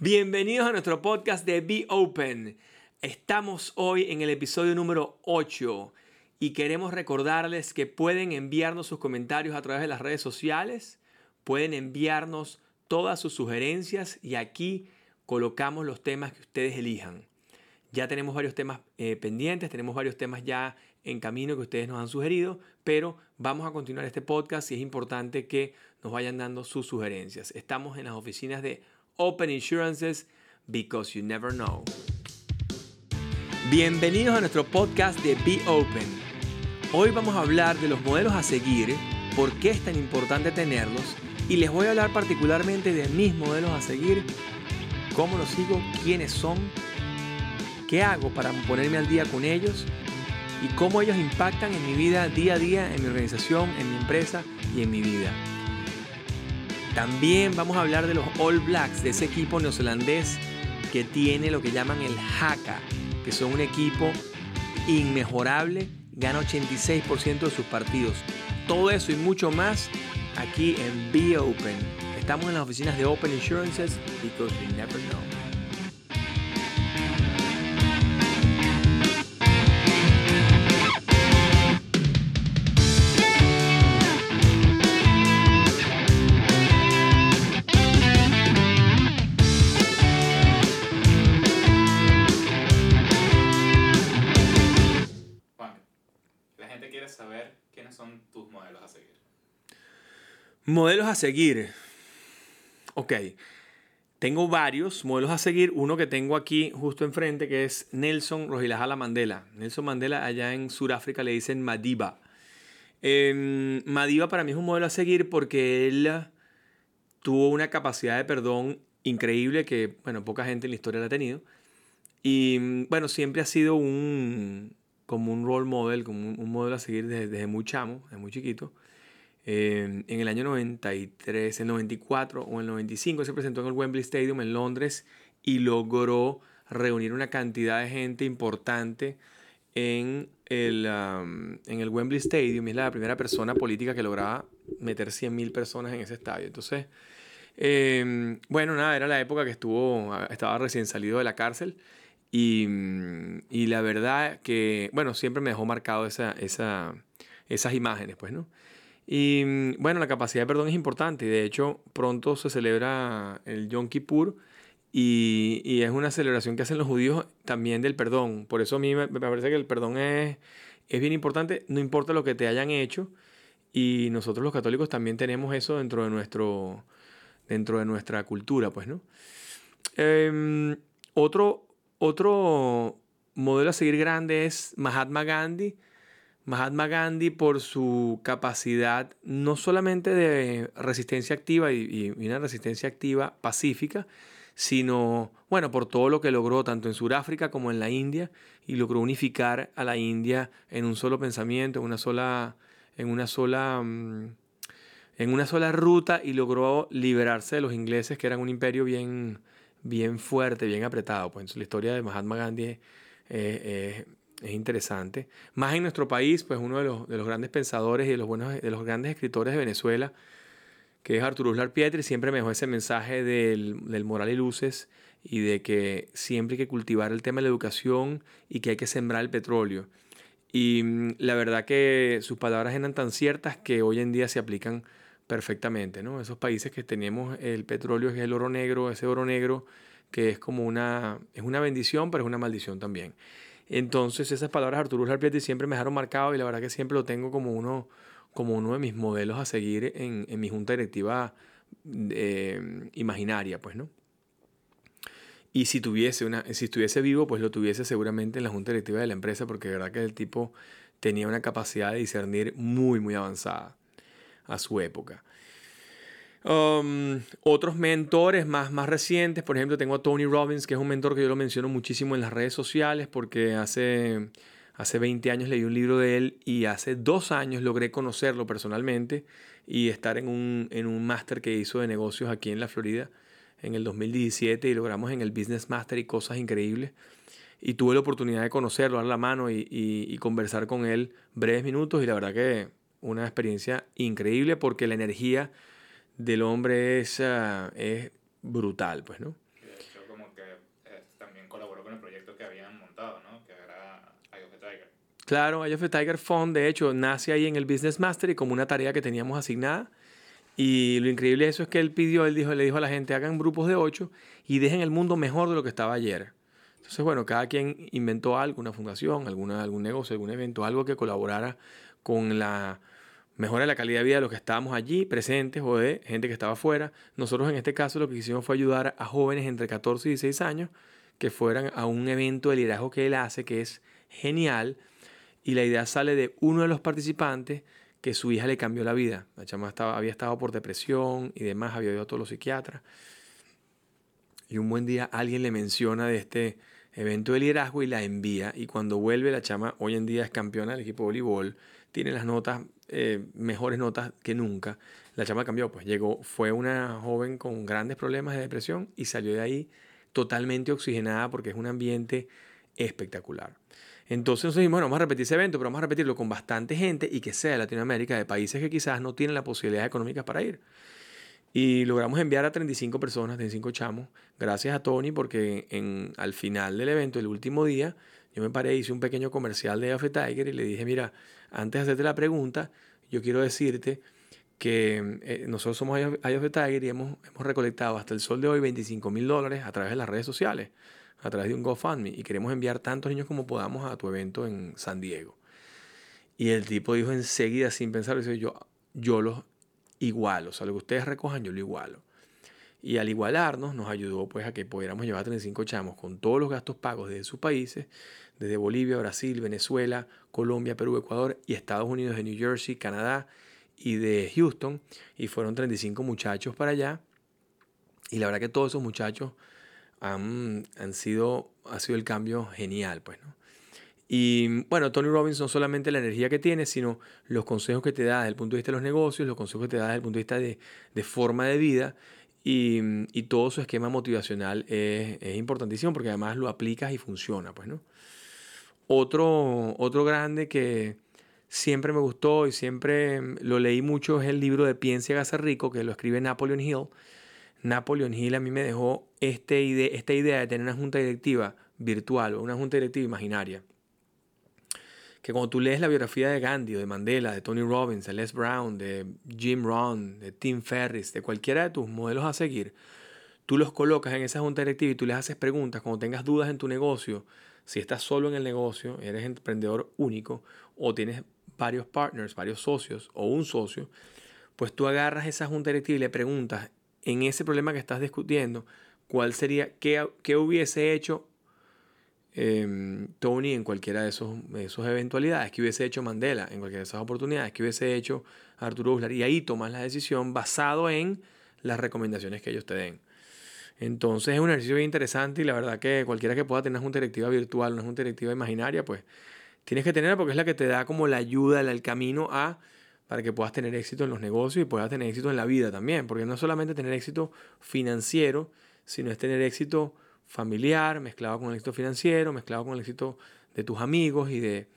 Bienvenidos a nuestro podcast de Be Open. Estamos hoy en el episodio número 8 y queremos recordarles que pueden enviarnos sus comentarios a través de las redes sociales, pueden enviarnos todas sus sugerencias y aquí colocamos los temas que ustedes elijan. Ya tenemos varios temas eh, pendientes, tenemos varios temas ya en camino que ustedes nos han sugerido, pero vamos a continuar este podcast y es importante que nos vayan dando sus sugerencias. Estamos en las oficinas de Open Insurances because you never know. Bienvenidos a nuestro podcast de Be Open. Hoy vamos a hablar de los modelos a seguir, por qué es tan importante tenerlos y les voy a hablar particularmente de mis modelos a seguir, cómo los sigo, quiénes son, qué hago para ponerme al día con ellos y cómo ellos impactan en mi vida día a día, en mi organización, en mi empresa y en mi vida. También vamos a hablar de los All Blacks, de ese equipo neozelandés que tiene lo que llaman el Haka, que son un equipo inmejorable, gana 86% de sus partidos. Todo eso y mucho más aquí en Be Open. Estamos en las oficinas de Open Insurances because you never know. Modelos a seguir. Ok. Tengo varios modelos a seguir. Uno que tengo aquí justo enfrente que es Nelson Rojilajala Mandela. Nelson Mandela allá en Sudáfrica le dicen Madiba. Eh, Madiba para mí es un modelo a seguir porque él tuvo una capacidad de perdón increíble que, bueno, poca gente en la historia la ha tenido. Y bueno, siempre ha sido un, como un role model, como un, modelo a seguir desde, desde muy chamo, desde muy chiquito. Em, en el año 93, el 94 o el 95 se presentó en el Wembley Stadium en Londres y logró reunir una cantidad de gente importante en el, en el Wembley Stadium. Es la primera persona política que lograba meter 100.000 personas en ese estadio. Entonces, em, bueno, nada, era la época que estuvo, estaba recién salido de la cárcel. Y, y la verdad que, bueno, siempre me dejó marcado esa, esa, esas imágenes, pues, ¿no? Y mm, bueno, la capacidad de perdón es importante. De hecho, pronto se celebra el Yom Kippur y, y, es una celebración que hacen los judíos también del perdón. Por eso a mí me, parece que el perdón es, es bien importante, no importa lo que te hayan hecho. Y nosotros los católicos también tenemos eso dentro de, nuestro, dentro de nuestra cultura, pues, ¿no? Em, otro, otro modelo a seguir grande es Mahatma Gandhi Mahatma Gandhi por su capacidad no solamente de resistencia activa y, una resistencia activa pacífica, sino, bueno, por todo lo que logró tanto en Sudáfrica como en la India y logró unificar a la India en un solo pensamiento, en una sola, en una sola, mm, en una sola ruta y logró liberarse de los ingleses que eran un imperio bien, bien fuerte, bien apretado. Pues la historia de Mahatma Gandhi es, es, es interesante. Más en nuestro país, pues uno de los, de los grandes pensadores y de los, buenos, de los grandes escritores de Venezuela, que es Arturo Uslar Pietri, siempre me dejó ese mensaje del, del, moral y luces y de que siempre hay que cultivar el tema de la educación y que hay que sembrar el petróleo. Y mm, la verdad que sus palabras eran tan ciertas que hoy en día se aplican perfectamente, ¿no? Esos países que tenemos el petróleo es el oro negro, ese oro negro que es como una, es una bendición, pero es una maldición también. Entonces esas palabras Arturo Larpieti siempre me dejaron marcado y la verdad que siempre lo tengo como uno, como uno de mis modelos a seguir en, en mi junta directiva eh, imaginaria, pues, ¿no? Y si tuviese una, si estuviese vivo, pues lo tuviese seguramente en la junta directiva de la empresa, porque de verdad que el tipo tenía una capacidad de discernir muy, muy avanzada a su época. Um, otros mentores más, más recientes, por ejemplo, tengo a Tony Robbins, que es un mentor que yo lo menciono muchísimo en las redes sociales porque hace, hace 20 años leí un libro de él y hace dos años logré conocerlo personalmente y estar en un, en un máster que hizo de negocios aquí en la Florida en el 2017 y logramos en el Business Master y cosas increíbles. Y tuve la oportunidad de conocerlo, dar la mano y, y conversar con él breves minutos y la verdad que una experiencia increíble porque la energía del hombre es, es brutal, pues, ¿no? De hecho, como que eh, también colaboró con el proyecto que habían montado, ¿no? Que era Eye Tiger. Claro, Eye of the Tiger Fund, de hecho, nace ahí en el Business Mastery como una tarea que teníamos asignada. Y lo increíble de eso es que él pidió, él dijo, le dijo a la gente, hagan grupos de ocho y dejen el mundo mejor de lo que estaba ayer. Entonces, bueno, cada quien inventó algo, una fundación, alguna, algún negocio, algún evento, algo que colaborara con la mejora la calidad de vida de los que estábamos allí presentes o de gente que estaba afuera. Nosotros en este caso lo que hicimos fue ayudar a jóvenes entre 14 y 16 años que fueran a un evento de liderazgo que él hace, que es genial. Y la idea sale de uno de los participantes que su hija le cambió la vida. La chama estaba, había estado por depresión y demás, había ido a todos los psiquiatras. Y un buen día alguien le menciona de este evento de liderazgo y la envía. Y cuando vuelve, la chama hoy en día es campeona del equipo de voleibol, tiene las notas eh, mejores notas que nunca. La chama cambió, pues llegó, fue una joven con grandes problemas de depresión y salió de ahí totalmente oxigenada porque es un ambiente espectacular. Entonces nosotros dijimos, bueno, vamos a repetir ese evento, pero vamos a repetirlo con bastante gente y que sea de Latinoamérica, de países que quizás no tienen las posibilidades económicas para ir. Y logramos enviar a 35 personas, 35 chamos, gracias a Tony, porque en, al final del evento, el último día, yo me paré, hice un pequeño comercial de Afe Tiger y le dije, mira, antes de hacerte la pregunta, yo quiero decirte que eh, nosotros somos Eye of the Tiger y hemos, hemos recolectado hasta el sol de hoy 25 mil dólares a través de las redes sociales, a través de un GoFundMe, y queremos enviar tantos niños como podamos a tu evento en San Diego. Y el tipo dijo enseguida, sin pensar, yo, yo los igualo, o sea, lo que ustedes recojan, yo lo igualo. Y al igualarnos, nos ayudó pues a que pudiéramos llevar 35 chamos con todos los gastos pagos de sus países, desde Bolivia, Brasil, Venezuela, Colombia, Perú, Ecuador y Estados Unidos de New Jersey, Canadá y de Houston. Y fueron 35 muchachos para allá. Y la verdad que todos esos muchachos han, han sido, ha sido el cambio genial, pues, ¿no? Y bueno, Tony Robbins no solamente la energía que tiene, sino los consejos que te da desde el punto de vista de los negocios, los consejos que te da desde el punto de vista de, de forma de vida y, y, todo su esquema motivacional es, es, importantísimo porque además lo aplicas y funciona, pues, ¿no? Otro, otro grande que siempre me gustó y siempre lo leí mucho es el libro de Piensa y hágase rico, que lo escribe Napoleon Hill. Napoleon Hill a mí me dejó este ide esta idea de tener una junta directiva virtual o una junta directiva imaginaria. Que cuando tú lees la biografía de Gandhi o de Mandela, de Tony Robbins, de Les Brown, de Jim Rohn, de Tim Ferriss, de cualquiera de tus modelos a seguir, tú los colocas en esa junta directiva y tú les haces preguntas cuando tengas dudas en tu negocio si estás solo en el negocio, eres emprendedor único o tienes varios partners, varios socios o un socio, pues tú agarras esa junta directiva y le preguntas en ese problema que estás discutiendo, cuál sería, qué, qué hubiese hecho eh, Tony en cualquiera de esos, esos eventualidades, qué hubiese hecho Mandela en cualquiera de esas oportunidades, qué hubiese hecho Arturo Uslar. Y ahí tomas la decisión basado en las recomendaciones que ellos te den. Entonces es un ejercicio bien interesante y la verdad que cualquiera que pueda tener una junta directiva virtual, una junta directiva imaginaria, pues tienes que tenerla porque es la que te da como la ayuda, el camino a para que puedas tener éxito en los negocios y puedas tener éxito en la vida también, porque no es solamente tener éxito financiero, sino es tener éxito familiar, mezclado con el éxito financiero, mezclado con el éxito de tus amigos y de,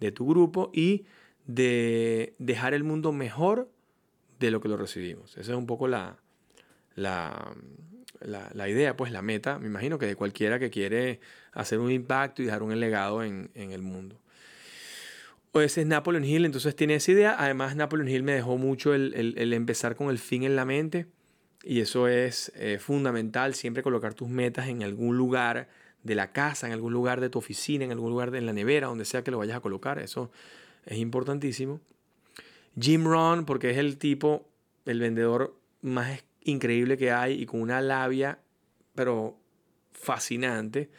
de tu grupo y de dejar el mundo mejor de lo que lo recibimos. Esa es un poco la, la, la, la, idea, pues la meta, me imagino que de cualquiera que quiere hacer un impacto y dejar un legado en, en el mundo. O ese es Napoleon Hill, entonces tiene esa idea. Además, Napoleon Hill me dejó mucho el, el, el empezar con el fin en la mente. Y eso es eh, fundamental, siempre colocar tus metas en algún lugar de la casa, en algún lugar de tu oficina, en algún lugar de la nevera, donde sea que lo vayas a colocar. Eso es importantísimo. Jim Rohn, porque es el tipo, el vendedor más increíble que hay y con una labia, pero fascinante.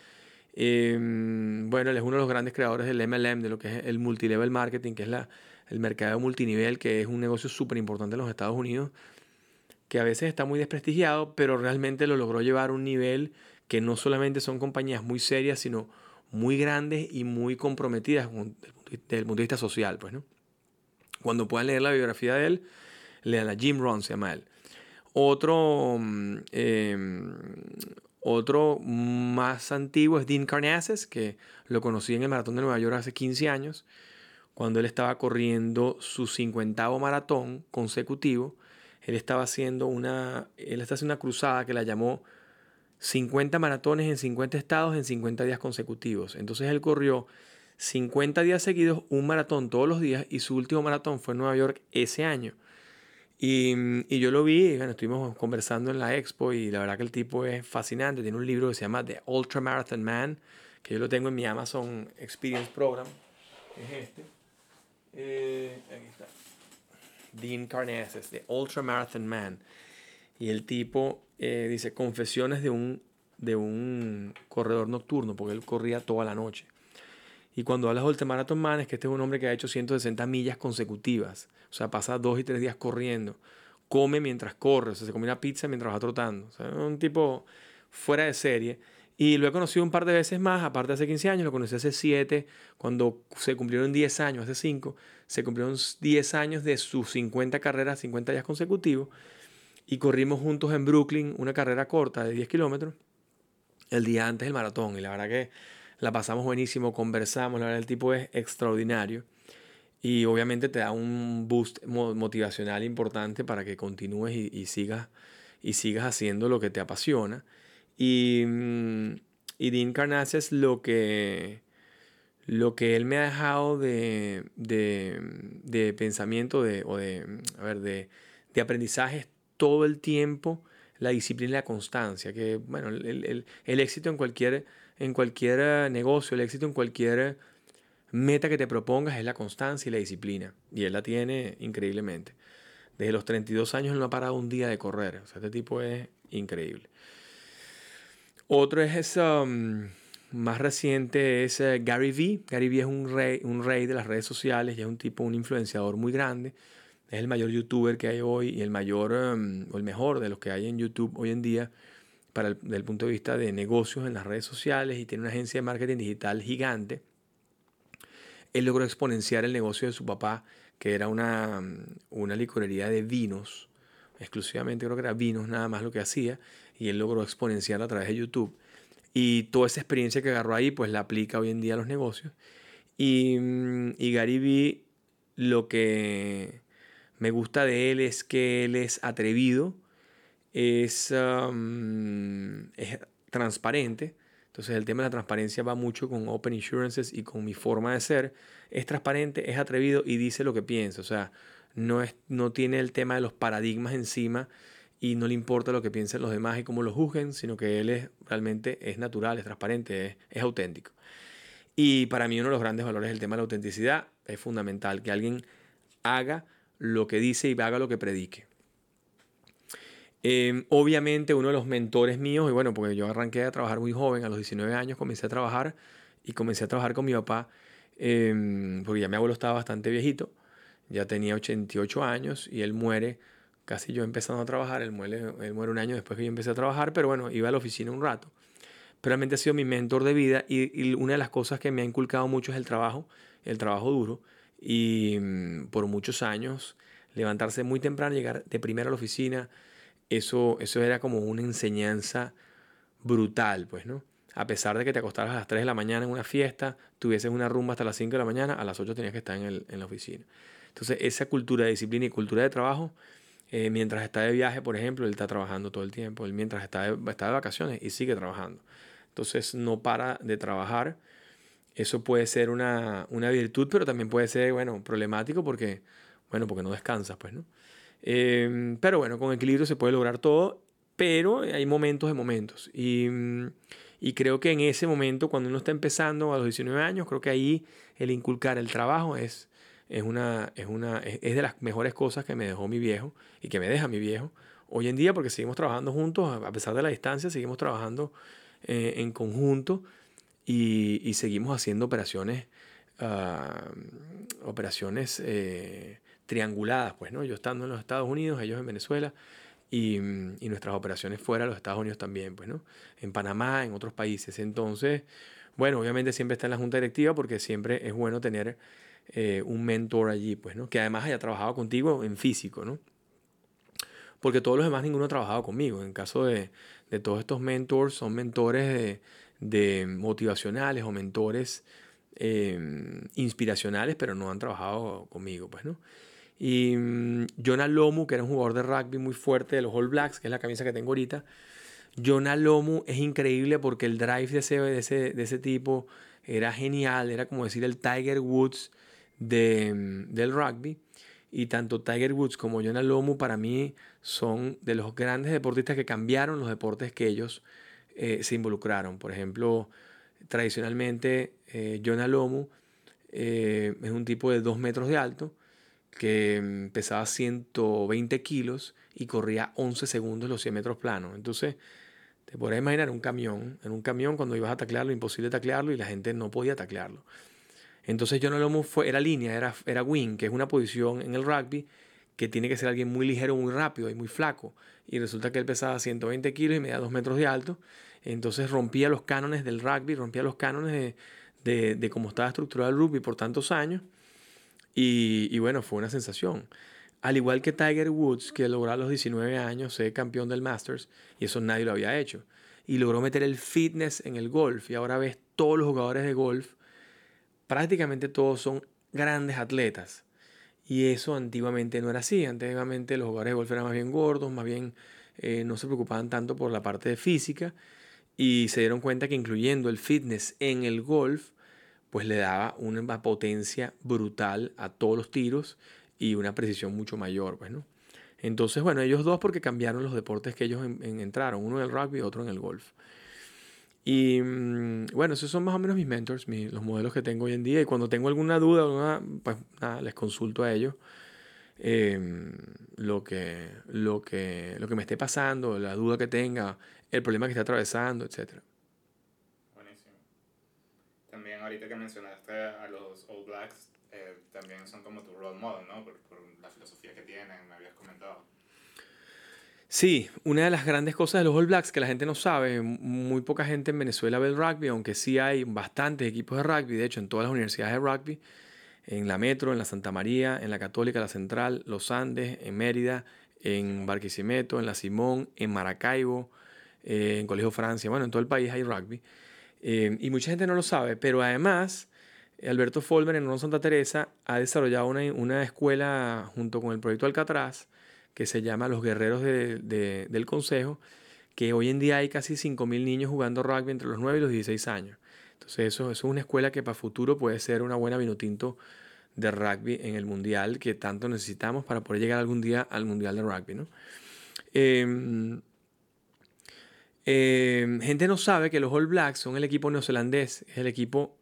Eh, bueno, él es uno de los grandes creadores del MLM, de lo que es el multilevel marketing, que es la, el mercado multinivel, que es un negocio súper importante en los Estados Unidos, que a veces está muy desprestigiado, pero realmente lo logró llevar a un nivel que no solamente son compañías muy serias, sino muy grandes y muy comprometidas desde el punto de vista social. Pues, ¿no? Cuando puedan leer la biografía de él, lean a Jim Rohn, se llama él. Otro, eh, otro más antiguo es Dean Carnassus, que lo conocí en el Maratón de Nueva York hace 15 años, cuando él estaba corriendo su 50 maratón consecutivo. Él estaba haciendo una, él está haciendo una cruzada que la llamó 50 maratones en 50 estados en 50 días consecutivos. Entonces él corrió 50 días seguidos, un maratón todos los días y su último maratón fue en Nueva York ese año. Y, y, yo lo vi, bueno, estuvimos conversando en la expo y la verdad que el tipo es fascinante. Tiene un libro que se llama The Ultra Marathon Man, que yo lo tengo en mi Amazon Experience Program. Es este. Eh, aquí está. Dean Carnassus, The Ultra Marathon Man. Y el tipo eh, dice confesiones de un, de un corredor nocturno, porque él corría toda la noche. Y cuando hablas de ultramarathon man, es que este es un hombre que ha hecho 160 millas consecutivas. O sea, pasa dos y tres días corriendo. Come mientras corre. O sea, se come una pizza mientras va trotando. O sea, un tipo fuera de serie. Y lo he conocido un par de veces más, aparte hace 15 años, lo conocí hace 7, cuando se cumplieron 10 años, hace 5, se cumplieron 10 años de sus 50 carreras, 50 días consecutivos, y corrimos juntos en Brooklyn una carrera corta de 10 kilómetros el día antes del maratón. Y la verdad que la pasamos buenísimo, conversamos, la verdad el tipo es extraordinario y obviamente te da un boost motivacional importante para que continúes y, sigas, y sigas haciendo lo que te apasiona. Y, mm, y Dean Carnassus lo que, lo que él me ha dejado de, de, de pensamiento de, o de, a ver, de, de aprendizaje todo el tiempo la disciplina y la constancia, que bueno, el, el, el éxito en cualquier en cualquier eh, negocio, el éxito en cualquier meta que te propongas es la constancia y la disciplina. Y él la tiene increíblemente. Desde los 32 años él no ha parado un día de correr. O sea, este tipo es increíble. Otro es ese, um, más reciente, es eh, Gary Vee. Gary Vee es un rey, un rey de las redes sociales y es un tipo, un influenciador muy grande. Es el mayor youtuber que hay hoy y el mayor um, o el mejor de los que hay en YouTube hoy en día para el, desde el punto de vista de negocios en las redes sociales y tiene una agencia de marketing digital gigante. Él logró exponenciar el negocio de su papá, que era una, una licorería de vinos, exclusivamente creo que era vinos nada más lo que hacía, y él logró exponenciar a través de YouTube. Y toda esa experiencia que agarró ahí, pues la aplica hoy en día a los negocios. Y, y Gary Vee, lo que me gusta de él es que él es atrevido, es, es transparente. Entonces el tema de la transparencia va mucho con Open Insurances y con mi forma de ser. Es transparente, es atrevido y dice lo que piensa. O sea, no, es, no tiene el tema de los paradigmas encima y no le importa lo que piensen los demás y cómo lo juzguen, sino que él es realmente es natural, es transparente, es, es auténtico. Y para mí uno de los grandes valores es el tema de la autenticidad. Es fundamental que alguien haga lo que dice y haga lo que predique. Em, obviamente uno de los mentores míos, y bueno, porque yo arranqué a trabajar muy joven, a los 19 años comencé a trabajar y comencé a trabajar con mi papá, em, porque ya mi abuelo estaba bastante viejito, ya tenía 88 años y él muere casi yo empezando a trabajar, él muere, él muere un año después que yo empecé a trabajar, pero bueno, iba a la oficina un rato. Pero realmente ha sido mi mentor de vida y, una de las cosas que me ha inculcado mucho es el trabajo, el trabajo duro. Y mm, por muchos años, levantarse muy temprano, llegar de primera a la oficina, eso, eso era como una enseñanza brutal, pues, ¿no? A pesar de que te acostaras a las 3 de la mañana en una fiesta, tuvieses una rumba hasta las 5 de la mañana, a las 8 tenías que estar en, el, en la oficina. Entonces, esa cultura de disciplina y cultura de trabajo, eh, mientras está de viaje, por ejemplo, él está trabajando todo el tiempo, él mientras está de, está de vacaciones y sigue trabajando. Entonces, no para de trabajar. Eso puede ser una, una virtud, pero también puede ser, bueno, problemático porque, bueno, porque no descansas, pues, ¿no? Em, pero bueno, con equilibrio se puede lograr todo, pero hay momentos de momentos. Y, y, creo que en ese momento, cuando uno está empezando a los 19 años, creo que ahí el inculcar el trabajo es, es, una, es, una, es, de las mejores cosas que me dejó mi viejo y que me deja mi viejo. Hoy en día, porque seguimos trabajando juntos, a pesar de la distancia, seguimos trabajando eh, en conjunto y, y, seguimos haciendo operaciones, uh, operaciones eh, trianguladas, pues, ¿no? Yo estando en los Estados Unidos, ellos en Venezuela y, y, nuestras operaciones fuera de los Estados Unidos también, pues, ¿no? En Panamá, en otros países. Entonces, bueno, obviamente siempre está en la junta directiva porque siempre es bueno tener eh, un mentor allí, pues, ¿no? Que además haya trabajado contigo en físico, ¿no? Porque todos los demás ninguno ha trabajado conmigo. En caso de, de todos estos mentors, son mentores de, de motivacionales o mentores eh, inspiracionales, pero no han trabajado conmigo, pues, ¿no? Y um, Jonah Lomu, que era un jugador de rugby muy fuerte de los All Blacks, que es la camisa que tengo ahorita. Jonah Lomu es increíble porque el drive de ese, de ese, de ese tipo era genial, era como decir el Tiger Woods de, del rugby. Y tanto Tiger Woods como Jonah Lomu para mí son de los grandes deportistas que cambiaron los deportes que ellos eh, se involucraron. Por ejemplo, tradicionalmente eh, Jonah Lomu eh, es un tipo de 2 metros de alto que mm, pesaba 120 kilos y corría 11 segundos los 100 metros planos. Entonces, te podrás imaginar un camión. En un camión, cuando ibas a taclearlo, imposible taclearlo y la gente no podía taclearlo. Entonces, Jonah Lomu fue, era línea, era, era wing, que es una posición en el rugby que tiene que ser alguien muy ligero, muy rápido y muy flaco. Y resulta que él pesaba 120 kilos y medía 2 metros de alto. Entonces rompía los cánones del rugby, rompía los cánones de, de, cómo estaba estructurado el rugby por tantos años. Y, y, bueno, fue una sensación. Al igual que Tiger Woods, que logró a los 19 años ser campeón del Masters, y eso nadie lo había hecho. Y logró meter el fitness en el golf. Y ahora ves todos los jugadores de golf, prácticamente todos son grandes atletas. Y eso antiguamente no era así. Antiguamente los jugadores de golf eran más bien gordos, más bien eh, no se preocupaban tanto por la parte de física y se dieron cuenta que incluyendo el fitness en el golf, pues le daba una potencia brutal a todos los tiros y una precisión mucho mayor, pues, ¿no? Entonces, bueno, ellos dos porque cambiaron los deportes que ellos entraron, uno en el rugby y otro en el golf. Y mm, bueno, esos son más o menos mis mentors, los modelos que tengo hoy en día. Y cuando tengo alguna duda, pues nada, les consulto a ellos em, lo, que, lo, que, lo que me esté pasando, la duda que tenga, el problema que esté atravesando, etc. Buenísimo. También ahorita que mencionaste a los All Blacks, eh, también son como tu role model, ¿no? Por, por la filosofía que tienen, me habías comentado. Sí, una de las grandes cosas de los All Blacks que la gente no sabe, muy poca gente en Venezuela ve el rugby, aunque sí hay bastantes equipos de rugby, de hecho en todas las universidades de rugby, en la Metro, en la Santa María, en la Católica, la Central, los Andes, en Mérida, en Barquisimeto, en la Simón, en Maracaibo, eh, en Colegio Francia, bueno, en todo el país hay rugby. Eh, y mucha gente no lo sabe, pero además Alberto Folmer en Ron Santa Teresa ha desarrollado una, una escuela junto con el proyecto Alcatraz, que se llama Los Guerreros del Consejo, que hoy en día hay casi 5.000 niños jugando rugby entre los 9 y los 16 años. Entonces eso, es una escuela que para futuro puede ser una buena vinotinto de rugby en el mundial que tanto necesitamos para poder llegar algún día al mundial de rugby. ¿no? Em, em, gente no sabe que los All Blacks son el equipo neozelandés, es el equipo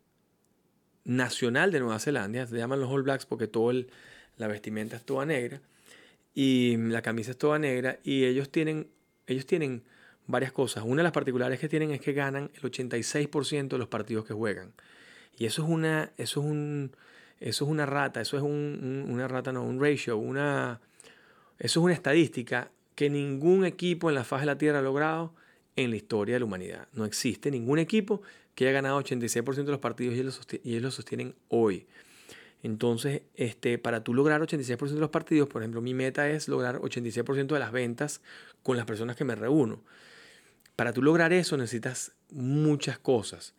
nacional de Nueva Zelanda, se llaman los All Blacks porque todo la vestimenta es toda negra y la camisa es toda negra y ellos tienen, ellos tienen varias cosas. Una de las particulares que tienen es que ganan el 86% de los partidos que juegan. Y eso es una, eso es un, eso es una rata, eso es un, una rata, no, un ratio, una, eso es una estadística que ningún equipo en la faz de la Tierra ha logrado en la historia de la humanidad. No existe ningún equipo que haya ganado 86% de los partidos y ellos, lo sostienen hoy. Entonces, este, para tú lograr 86% de los partidos, por ejemplo, mi meta es lograr 86% de las ventas con las personas que me reúno. Para tú lograr eso necesitas muchas cosas.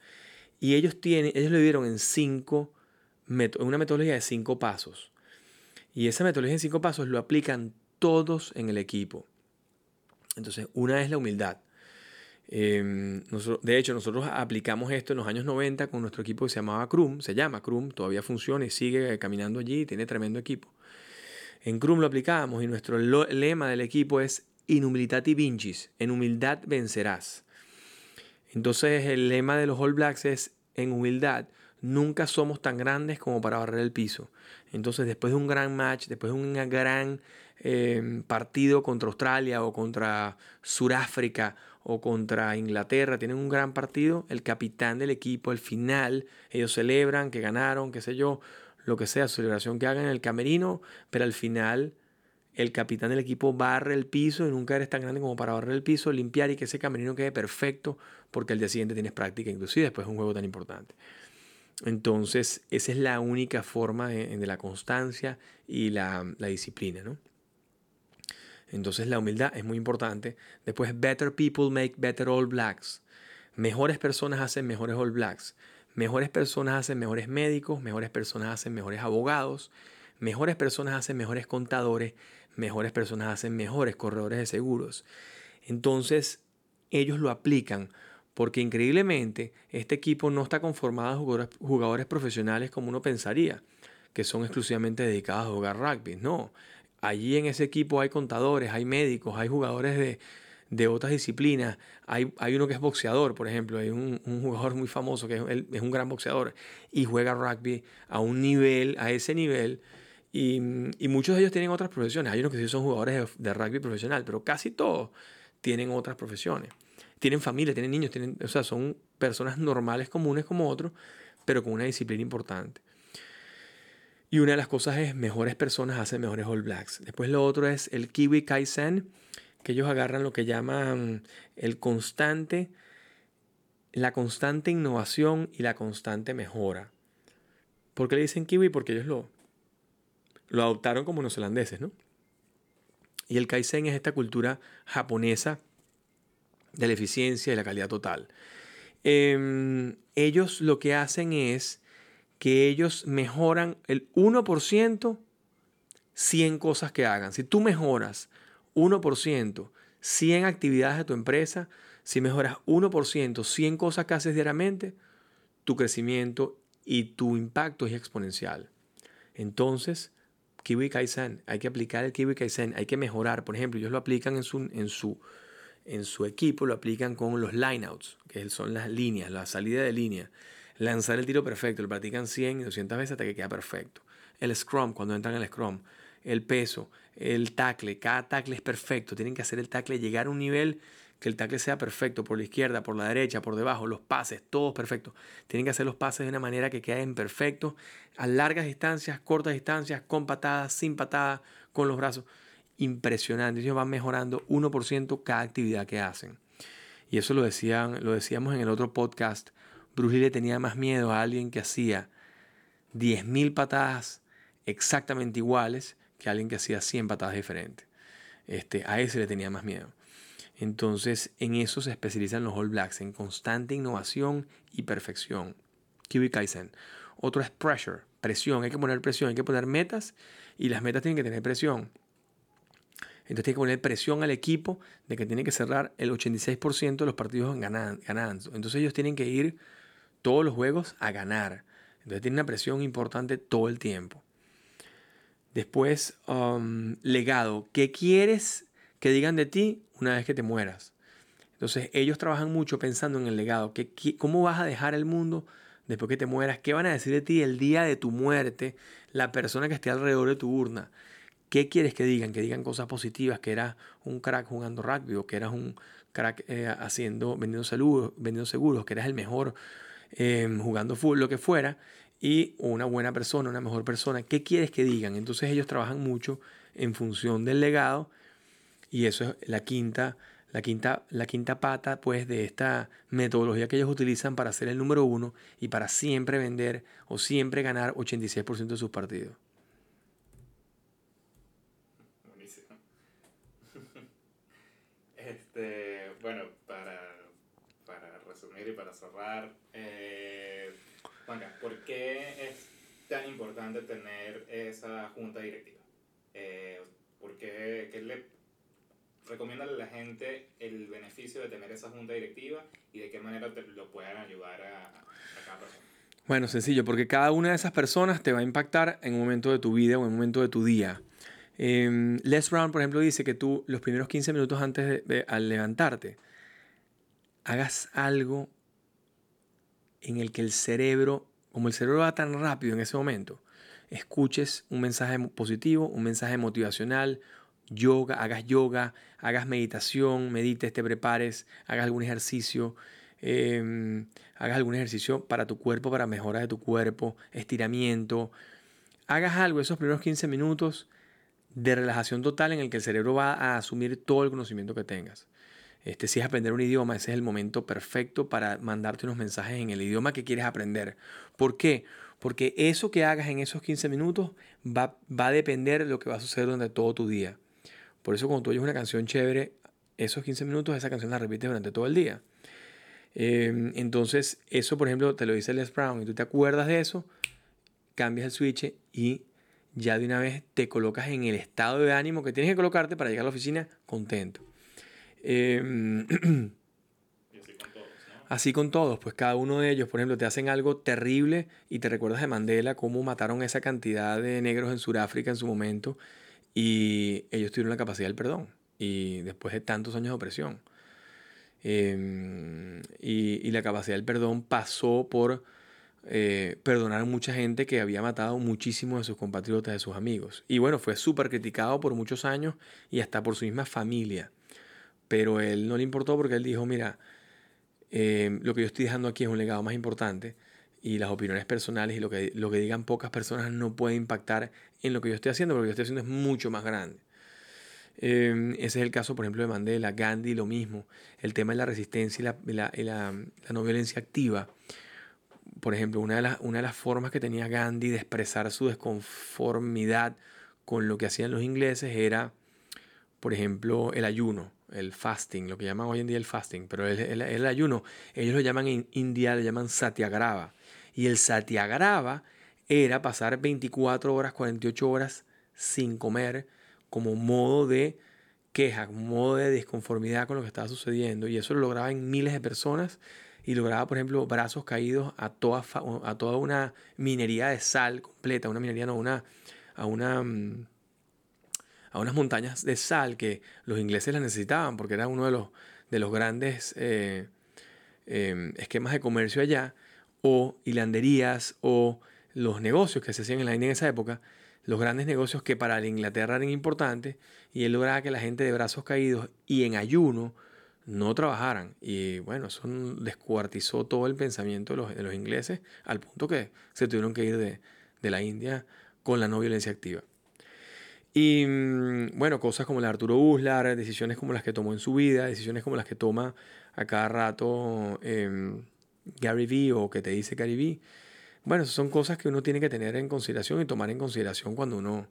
Y ellos, tienen, ellos lo dieron en cinco, en una metodología de cinco pasos. Y esa metodología de cinco pasos lo aplican todos en el equipo. Entonces, una es la humildad. Em, de hecho, nosotros aplicamos esto en los años 90 con nuestro equipo que se llamaba Crum, se llama Crum, todavía funciona y sigue caminando allí, tiene tremendo equipo. En Crum lo aplicamos y nuestro lema del equipo es In humilitati vincis, en humildad vencerás. Entonces el lema de los All Blacks es en humildad, nunca somos tan grandes como para barrer el piso. Entonces después de un gran match, después de un gran em, partido contra Australia o contra Sudáfrica o contra Inglaterra, tienen un gran partido, el capitán del equipo, al final, ellos celebran que ganaron, qué sé yo, lo que sea, celebración que hagan en el camerino, pero al final el capitán del equipo barre el piso y nunca eres tan grande como para barrer el piso, limpiar y que ese camerino quede perfecto, porque al día siguiente tienes práctica, inclusive después de un juego tan importante. Entonces, esa es la única forma de, la constancia y la, la disciplina, ¿no? Entonces la humildad es muy importante. Después, better people make better all blacks. Mejores personas hacen mejores all blacks. Mejores personas hacen mejores médicos, mejores personas hacen mejores abogados, mejores personas hacen mejores contadores, mejores personas hacen mejores corredores de seguros. Entonces, ellos lo aplican porque increíblemente este equipo no está conformado de jugadores, jugadores profesionales como uno pensaría, que son exclusivamente dedicados a jugar rugby. No, allí en ese equipo hay contadores, hay médicos, hay jugadores de, de otras disciplinas. Hay, hay, uno que es boxeador, por ejemplo, hay un, un jugador muy famoso que es, un gran boxeador y juega rugby a un nivel, a ese nivel. Y, y, muchos de ellos tienen otras profesiones. Hay unos que sí son jugadores de, de, rugby profesional, pero casi todos tienen otras profesiones. Tienen familia, tienen niños, tienen, o sea, son personas normales, comunes como otros, pero con una disciplina importante. Y una de las cosas es mejores personas hacen mejores All Blacks. Después lo otro es el Kiwi Kaizen, que ellos agarran lo que llaman el constante, la constante innovación y la constante mejora. ¿Por qué le dicen kiwi? Porque ellos lo, lo adoptaron como neozelandeses, ¿no? Y el Kaizen es esta cultura japonesa de la eficiencia y la calidad total. Eh, ellos lo que hacen es que ellos mejoran el 1% 100 cosas que hagan. Si tú mejoras 1%, 100 actividades de tu empresa, si mejoras 1%, 100 cosas que haces diariamente, tu crecimiento y tu impacto es exponencial. Entonces, Kiwi Kaizen, hay que aplicar el Kiwi Kaizen, hay que mejorar. Por ejemplo, ellos lo aplican en su, en su, en su equipo, lo aplican con los lineouts, que son las líneas, la salida de línea. Lanzar el tiro perfecto, lo practican 100 y 200 veces hasta que queda perfecto. El scrum, cuando entran en el scrum, el peso, el tackle, cada tackle es perfecto. Tienen que hacer el tackle llegar a un nivel que el tackle sea perfecto por la izquierda, por la derecha, por debajo, los pases, todos perfectos. Tienen que hacer los pases de una manera que queden perfectos a largas distancias, cortas distancias, con patadas, sin patadas, con los brazos. Impresionante. Ellos van mejorando 1% cada actividad que hacen. Y eso lo, decían, lo decíamos en el otro podcast. Bruce Lee le tenía más miedo a alguien que hacía 10.000 patadas exactamente iguales que alguien que hacía 100 patadas diferentes. Este, a ese le tenía más miedo. Entonces, en eso se especializan los All Blacks, en constante innovación y perfección. Kiwi Kaizen. Otro es pressure, presión. Hay que poner presión, hay que poner metas y las metas tienen que tener presión. Entonces tiene que poner presión al equipo de que tiene que cerrar el 86% de los partidos ganando. Entonces ellos tienen que ir todos los juegos a ganar. Entonces tiene una presión importante todo el tiempo. Después, um, legado. ¿Qué quieres que digan de ti una vez que te mueras? Entonces, ellos trabajan mucho pensando en el legado. ¿Qué, cómo vas a dejar el mundo después que te mueras? ¿Qué van a decir de ti el día de tu muerte la persona que esté alrededor de tu urna? ¿Qué quieres que digan? Que digan cosas positivas, que eras un crack jugando rugby o que eras un crack eh, haciendo, vendiendo, seguros, vendiendo seguros, que eras el mejor eh, jugando fútbol, lo que fuera y una buena persona, una mejor persona. ¿Qué quieres que digan? Entonces ellos trabajan mucho en función del legado y eso es la quinta, la quinta, la quinta pata pues de esta metodología que ellos utilizan para ser el número uno y para siempre vender o siempre ganar 86% de sus partidos. Buenísimo. Este, bueno, para, para resumir y para cerrar, eh, Juanca, ¿por qué es tan importante tener esa junta directiva? Eh, ¿Por qué, qué le recomienda a la gente el beneficio de tener esa junta directiva y de qué manera te lo puedan ayudar a, a cada persona? Bueno, sencillo, porque cada una de esas personas te va a impactar en un momento de tu vida o en un momento de tu día. Eh, Les Brown, por ejemplo, dice que tú los primeros 15 minutos antes de, de, al levantarte, hagas algo en el que el cerebro, como el cerebro va tan rápido en ese momento, escuches un mensaje positivo, un mensaje motivacional, yoga, hagas yoga, hagas meditación, medites, te prepares, hagas algún ejercicio, eh, hagas algún ejercicio para tu cuerpo, para mejora de tu cuerpo, estiramiento, hagas algo esos primeros 15 minutos de relajación total en el que el cerebro va a asumir todo el conocimiento que tengas. Este, si es aprender un idioma, ese es el momento perfecto para mandarte unos mensajes en el idioma que quieres aprender. ¿Por qué? Porque eso que hagas en esos 15 minutos va, va a depender de lo que va a suceder durante todo tu día. Por eso cuando tú oyes una canción chévere, esos 15 minutos, esa canción la repites durante todo el día. Eh, entonces, eso, por ejemplo, te lo dice Les Brown y tú te acuerdas de eso, cambias el switch y ya de una vez te colocas en el estado de ánimo que tienes que colocarte para llegar a la oficina contento. Eh, y así con todos, ¿no? así con todos, pues cada uno de ellos, por ejemplo, te hacen algo terrible y te recuerdas de Mandela, cómo mataron esa cantidad de negros en Sudáfrica en su momento y ellos tuvieron la capacidad del perdón y después de tantos años de opresión. Em, y, la capacidad del perdón pasó por eh, perdonar a mucha gente que había matado muchísimos de sus compatriotas, de sus amigos. Y bueno, fue súper criticado por muchos años y hasta por su misma familia. Pero él no le importó porque él dijo, mira, em, lo que yo estoy dejando aquí es un legado más importante y las opiniones personales y lo que, lo que digan pocas personas no puede impactar en lo que yo estoy haciendo, porque lo que yo estoy haciendo es mucho más grande. Em, ese es el caso, por ejemplo, de Mandela, Gandhi, lo mismo. El tema de la resistencia y la, la, no violencia activa. Por ejemplo, una de, las, una de las formas que tenía Gandhi de expresar su desconformidad con lo que hacían los ingleses era, por ejemplo, el ayuno, el fasting, lo que llaman hoy en día el fasting, pero el, el, ayuno, ellos lo llaman en India, lo llaman satyagrava. Y el satyagrava era pasar 24 horas, 48 horas sin comer, como modo de queja, como modo de disconformidad con lo que estaba sucediendo. Y eso lo lograba en miles de personas y lograba, por ejemplo, brazos caídos a toda, a toda una minería de sal completa, una minería, no, una, a una mm, a unas montañas de sal que los ingleses las necesitaban porque era uno de los, de los grandes eh, em, esquemas de comercio allá, o hilanderías, o los negocios que se hacían en la India en esa época, los grandes negocios que para la Inglaterra eran importantes, y él lograba que la gente de brazos caídos y en ayuno no trabajaran. Y bueno, eso descuartizó todo el pensamiento de los, de los ingleses al punto que se tuvieron que ir de, de la India con la no violencia activa. Y mm, bueno, cosas como la Arturo Uslar, decisiones como las que tomó en su vida, decisiones como las que toma a cada rato em, Gary Vee o que te dice Gary Vee. Bueno, son cosas que uno tiene que tener en consideración y tomar en consideración cuando uno,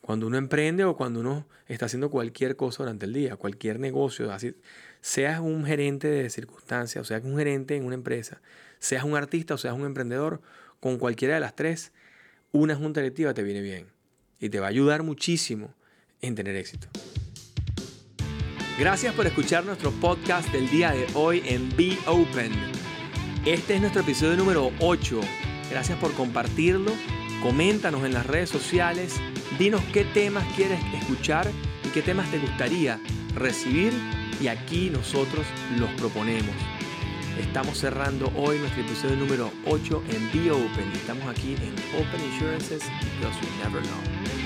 cuando uno emprende o cuando uno está haciendo cualquier cosa durante el día, cualquier negocio, así, seas un gerente de circunstancias, o seas un gerente en una empresa, seas un artista o seas un emprendedor, con cualquiera de las tres, una junta directiva te viene bien y te va a ayudar muchísimo en tener éxito. Gracias por escuchar nuestro podcast del día de hoy en Be Open. Este es nuestro episodio número 8 Gracias por compartirlo. Coméntanos en las redes sociales. Dinos qué temas quieres escuchar y qué temas te gustaría recibir y aquí nosotros los proponemos. Estamos cerrando hoy nuestro episodio número 8 en Be Open. Estamos aquí en Open Insurances because you never know.